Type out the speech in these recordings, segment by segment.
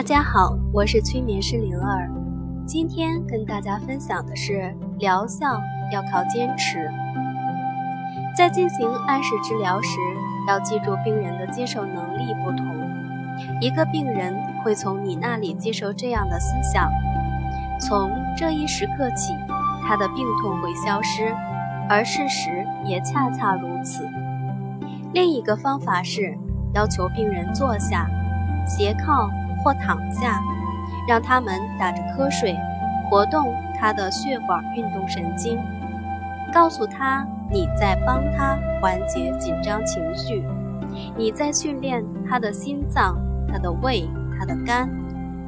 大家好，我是催眠师灵儿。今天跟大家分享的是疗效要靠坚持。在进行暗示治疗时，要记住病人的接受能力不同。一个病人会从你那里接受这样的思想：从这一时刻起，他的病痛会消失，而事实也恰恰如此。另一个方法是要求病人坐下，斜靠。或躺下，让他们打着瞌睡，活动他的血管运动神经，告诉他你在帮他缓解紧张情绪，你在训练他的心脏、他的胃、他的肝，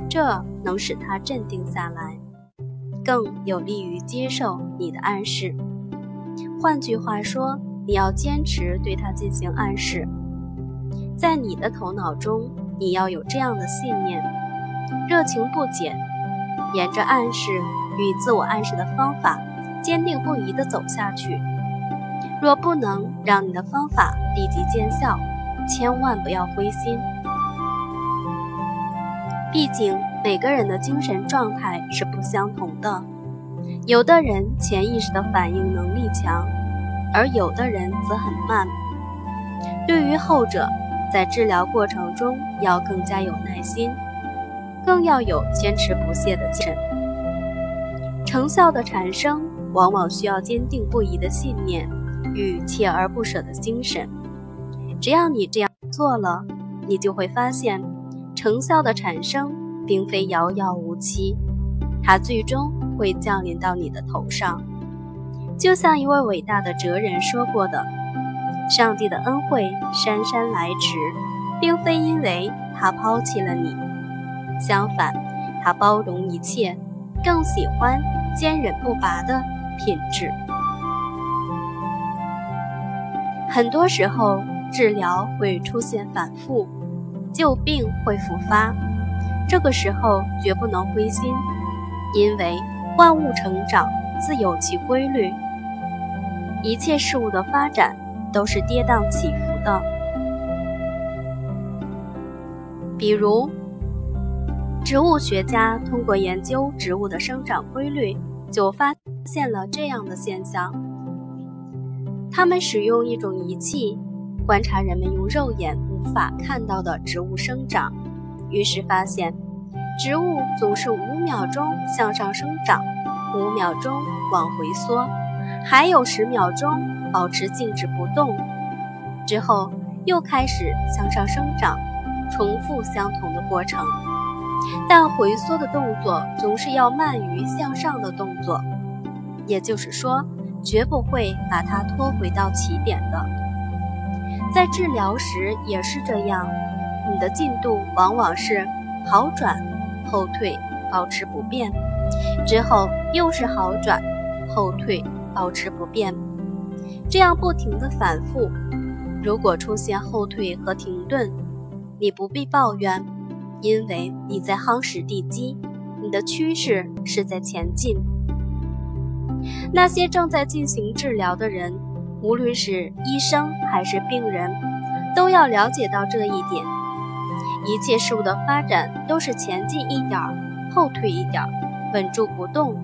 这能使他镇定下来，更有利于接受你的暗示。换句话说，你要坚持对他进行暗示，在你的头脑中。你要有这样的信念，热情不减，沿着暗示与自我暗示的方法，坚定不移地走下去。若不能让你的方法立即见效，千万不要灰心。毕竟每个人的精神状态是不相同的，有的人潜意识的反应能力强，而有的人则很慢。对于后者。在治疗过程中，要更加有耐心，更要有坚持不懈的精神。成效的产生，往往需要坚定不移的信念与锲而不舍的精神。只要你这样做了，你就会发现，成效的产生并非遥遥无期，它最终会降临到你的头上。就像一位伟大的哲人说过的。上帝的恩惠姗姗来迟，并非因为他抛弃了你，相反，他包容一切，更喜欢坚韧不拔的品质。很多时候，治疗会出现反复，旧病会复发，这个时候绝不能灰心，因为万物成长自有其规律，一切事物的发展。都是跌宕起伏的。比如，植物学家通过研究植物的生长规律，就发现了这样的现象：他们使用一种仪器观察人们用肉眼无法看到的植物生长，于是发现，植物总是五秒钟向上生长，五秒钟往回缩，还有十秒钟。保持静止不动，之后又开始向上生长，重复相同的过程，但回缩的动作总是要慢于向上的动作，也就是说，绝不会把它拖回到起点的。在治疗时也是这样，你的进度往往是好转、后退、保持不变，之后又是好转、后退、保持不变。这样不停的反复，如果出现后退和停顿，你不必抱怨，因为你在夯实地基，你的趋势是在前进。那些正在进行治疗的人，无论是医生还是病人，都要了解到这一点：一切事物的发展都是前进一点儿，后退一点儿，稳住不动；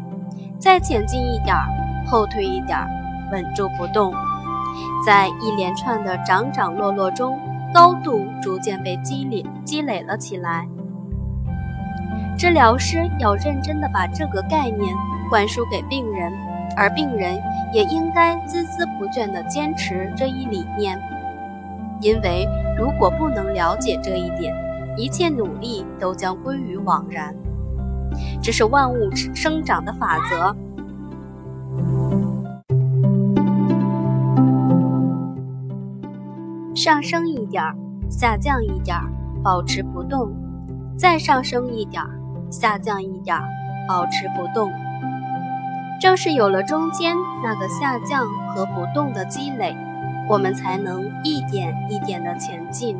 再前进一点儿，后退一点儿。稳住不动，在一连串的涨涨落落中，高度逐渐被积累积累了起来。治疗师要认真地把这个概念灌输给病人，而病人也应该孜孜不倦地坚持这一理念。因为如果不能了解这一点，一切努力都将归于枉然。这是万物生长的法则。上升一点儿，下降一点儿，保持不动；再上升一点儿，下降一点儿，保持不动。正是有了中间那个下降和不动的积累，我们才能一点一点的前进。